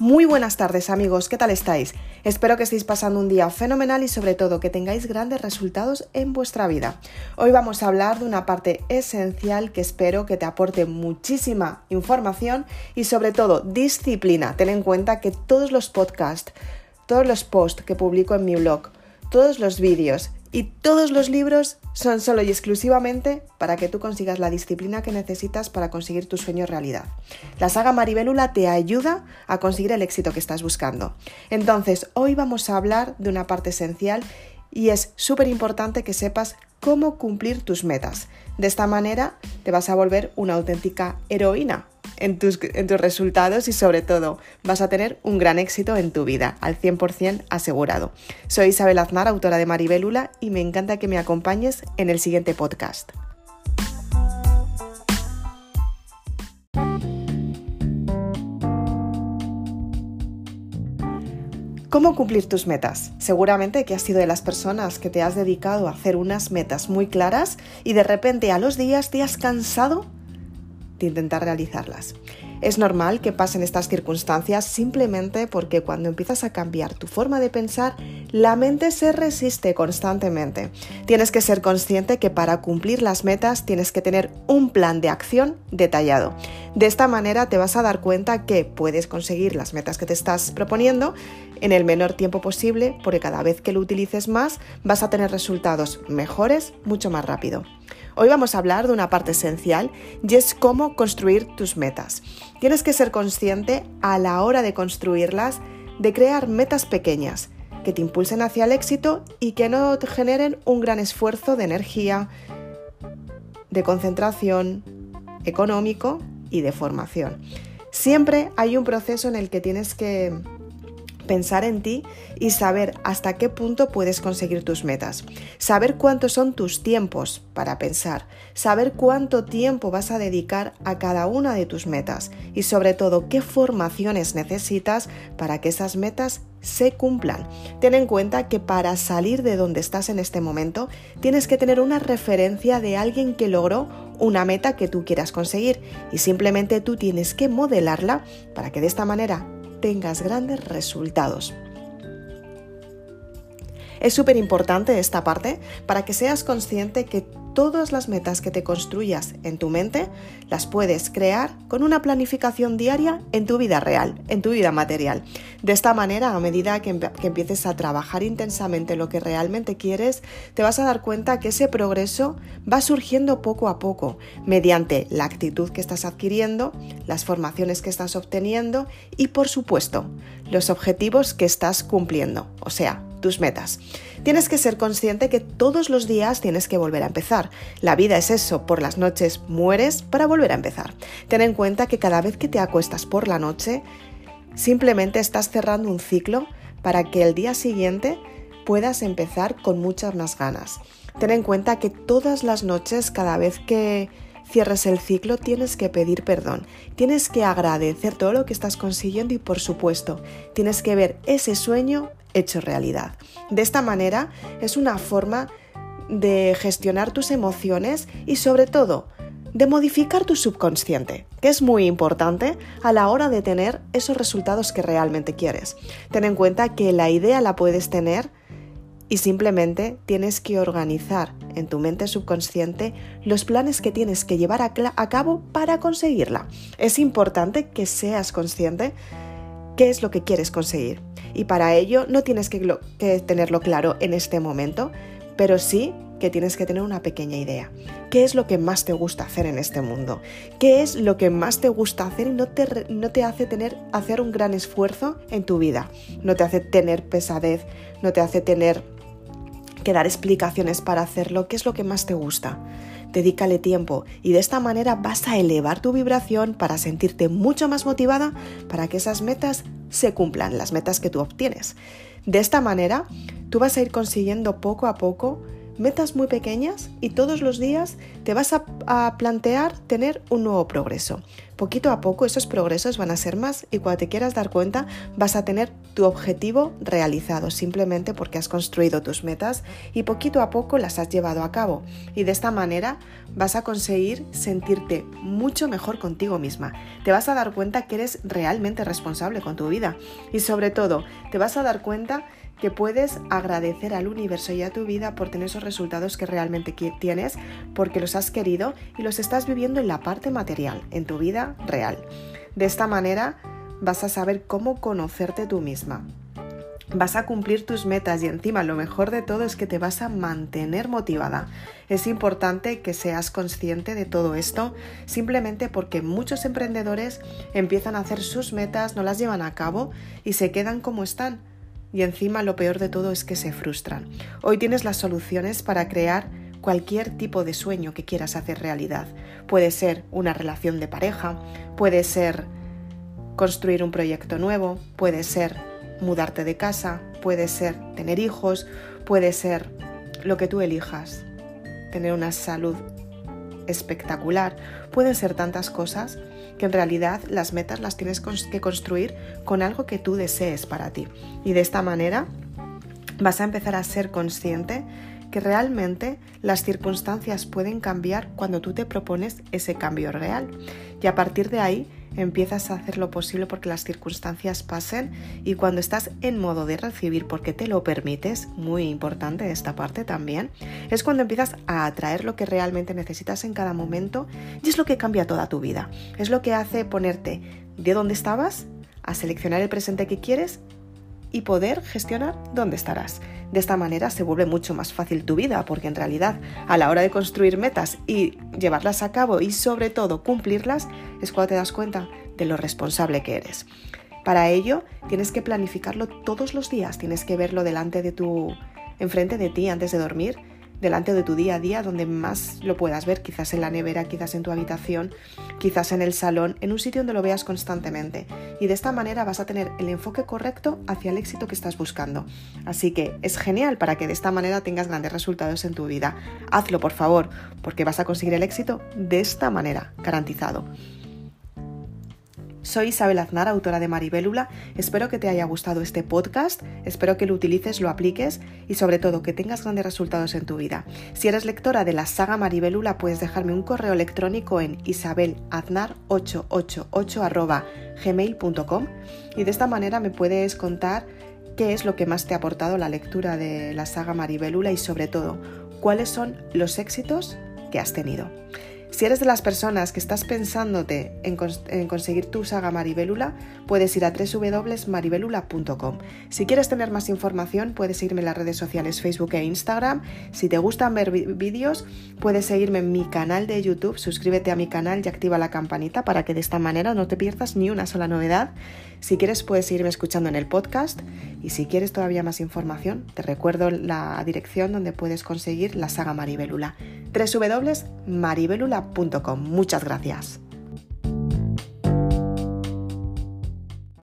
Muy buenas tardes amigos, ¿qué tal estáis? Espero que estéis pasando un día fenomenal y sobre todo que tengáis grandes resultados en vuestra vida. Hoy vamos a hablar de una parte esencial que espero que te aporte muchísima información y sobre todo disciplina. Ten en cuenta que todos los podcasts, todos los posts que publico en mi blog, todos los vídeos y todos los libros son solo y exclusivamente para que tú consigas la disciplina que necesitas para conseguir tu sueño realidad. La saga Maribélula te ayuda a conseguir el éxito que estás buscando. Entonces, hoy vamos a hablar de una parte esencial y es súper importante que sepas cómo cumplir tus metas. De esta manera te vas a volver una auténtica heroína en tus, resultados y sobre todo vas a tener un gran éxito en tu vida, al 100% asegurado. Soy Isabel Aznar, autora de Maribélula, y me encanta que me acompañes en el siguiente podcast. ¿Cómo cumplir tus metas? Seguramente que has sido de las personas que te has dedicado a hacer unas metas muy claras y de repente a los días te has cansado de intentar realizarlas. Es normal que pasen estas circunstancias simplemente porque cuando empiezas a cambiar tu forma de pensar, la mente se resiste constantemente. Tienes que ser consciente que para cumplir las metas tienes que tener un plan de acción detallado. De esta manera te vas a dar cuenta que puedes conseguir las metas que te estás proponiendo en el menor tiempo posible porque cada vez que lo utilices más vas a tener resultados mejores mucho más rápido. Hoy vamos a hablar de una parte esencial y es cómo construir tus metas. Tienes que ser consciente a la hora de construirlas de crear metas pequeñas que te impulsen hacia el éxito y que no te generen un gran esfuerzo de energía, de concentración, económico y de formación. Siempre hay un proceso en el que tienes que pensar en ti y saber hasta qué punto puedes conseguir tus metas. Saber cuántos son tus tiempos para pensar. Saber cuánto tiempo vas a dedicar a cada una de tus metas. Y sobre todo, qué formaciones necesitas para que esas metas se cumplan. Ten en cuenta que para salir de donde estás en este momento, tienes que tener una referencia de alguien que logró una meta que tú quieras conseguir y simplemente tú tienes que modelarla para que de esta manera tengas grandes resultados. Es súper importante esta parte para que seas consciente que todas las metas que te construyas en tu mente las puedes crear con una planificación diaria en tu vida real, en tu vida material. De esta manera, a medida que, empieces a trabajar intensamente lo que realmente quieres, te vas a dar cuenta que ese progreso va surgiendo poco a poco, mediante la actitud que estás adquiriendo, las formaciones que estás obteniendo y, por supuesto, los objetivos que estás cumpliendo, o sea, tus metas. Tienes que ser consciente que todos los días tienes que volver a empezar. La vida es eso, por las noches mueres para volver a empezar. Ten en cuenta que cada vez que te acuestas por la noche, simplemente estás cerrando un ciclo para que el día siguiente puedas empezar con muchas más ganas. Ten en cuenta que todas las noches, cada vez que cierres el ciclo, tienes que pedir perdón, tienes que agradecer todo lo que estás consiguiendo y por supuesto, tienes que ver ese sueño hecho realidad. De esta manera es una forma de gestionar tus emociones y sobre todo de modificar tu subconsciente, que es muy importante a la hora de tener esos resultados que realmente quieres. Ten en cuenta que la idea la puedes tener y simplemente tienes que organizar en tu mente subconsciente los planes que tienes que llevar a, cabo para conseguirla. Es importante que seas consciente qué es lo que quieres conseguir. Y para ello no tienes que, tenerlo claro en este momento, pero sí que tienes que tener una pequeña idea. ¿Qué es lo que más te gusta hacer en este mundo? ¿Qué es lo que más te gusta hacer y no te, no te hace tener, hacer un gran esfuerzo en tu vida? No te hace tener pesadez, no te hace tener que dar explicaciones para hacerlo. ¿Qué es lo que más te gusta? dedícale tiempo y de esta manera vas a elevar tu vibración para sentirte mucho más motivada para que esas metas se cumplan, las metas que tú obtienes. De esta manera, tú vas a ir consiguiendo poco a poco metas muy pequeñas y todos los días te vas a, plantear tener un nuevo progreso. Poquito a poco esos progresos van a ser más y cuando te quieras dar cuenta vas a tener tu objetivo realizado simplemente porque has construido tus metas y poquito a poco las has llevado a cabo. Y de esta manera vas a conseguir sentirte mucho mejor contigo misma. Te vas a dar cuenta que eres realmente responsable con tu vida y sobre todo te vas a dar cuenta que puedes agradecer al universo y a tu vida por tener esos resultados que realmente tienes, porque los has querido y los estás viviendo en la parte material, en tu vida real. De esta manera vas a saber cómo conocerte tú misma. Vas a cumplir tus metas y encima lo mejor de todo es que te vas a mantener motivada. Es importante que seas consciente de todo esto simplemente porque muchos emprendedores empiezan a hacer sus metas, no las llevan a cabo y se quedan como están y encima lo peor de todo es que se frustran. Hoy tienes las soluciones para crear cualquier tipo de sueño que quieras hacer realidad. Puede ser una relación de pareja, puede ser construir un proyecto nuevo, puede ser mudarte de casa, puede ser tener hijos, puede ser lo que tú elijas, tener una salud espectacular, pueden ser tantas cosas que en realidad las metas las tienes que construir con algo que tú desees para ti. Y de esta manera vas a empezar a ser consciente que realmente las circunstancias pueden cambiar cuando tú te propones ese cambio real. Y a partir de ahí empiezas a hacer lo posible porque las circunstancias pasen y cuando estás en modo de recibir porque te lo permites, muy importante esta parte también, es cuando empiezas a atraer lo que realmente necesitas en cada momento y es lo que cambia toda tu vida. Es lo que hace ponerte de donde estabas a seleccionar el presente que quieres y poder gestionar dónde estarás. De esta manera se vuelve mucho más fácil tu vida, porque en realidad a la hora de construir metas y llevarlas a cabo y sobre todo cumplirlas, es cuando te das cuenta de lo responsable que eres. Para ello tienes que planificarlo todos los días, tienes que verlo delante de tu enfrente de ti antes de dormir delante de tu día a día donde más lo puedas ver, quizás en la nevera, quizás en tu habitación, quizás en el salón, en un sitio donde lo veas constantemente. Y de esta manera vas a tener el enfoque correcto hacia el éxito que estás buscando. Así que es genial para que de esta manera tengas grandes resultados en tu vida. Hazlo, por favor, porque vas a conseguir el éxito de esta manera, garantizado. Soy Isabel Aznar, autora de Maribélula. Espero que te haya gustado este podcast, espero que lo utilices, lo apliques y sobre todo que tengas grandes resultados en tu vida. Si eres lectora de la saga Maribélula, puedes dejarme un correo electrónico en isabelaznar888 gmail.com y de esta manera me puedes contar qué es lo que más te ha aportado la lectura de la saga Maribélula y sobre todo cuáles son los éxitos que has tenido. Si eres de las personas que estás pensándote en, conseguir tu saga Maribélula, puedes ir a www.maribelula.com. Si quieres tener más información, puedes seguirme en las redes sociales Facebook e Instagram. Si te gustan ver vídeos, puedes seguirme en mi canal de YouTube, suscríbete a mi canal y activa la campanita para que de esta manera no te pierdas ni una sola novedad. Si quieres, puedes seguirme escuchando en el podcast y si quieres todavía más información, te recuerdo la dirección donde puedes conseguir la saga Maribelula. www.maribelula.com. Muchas gracias.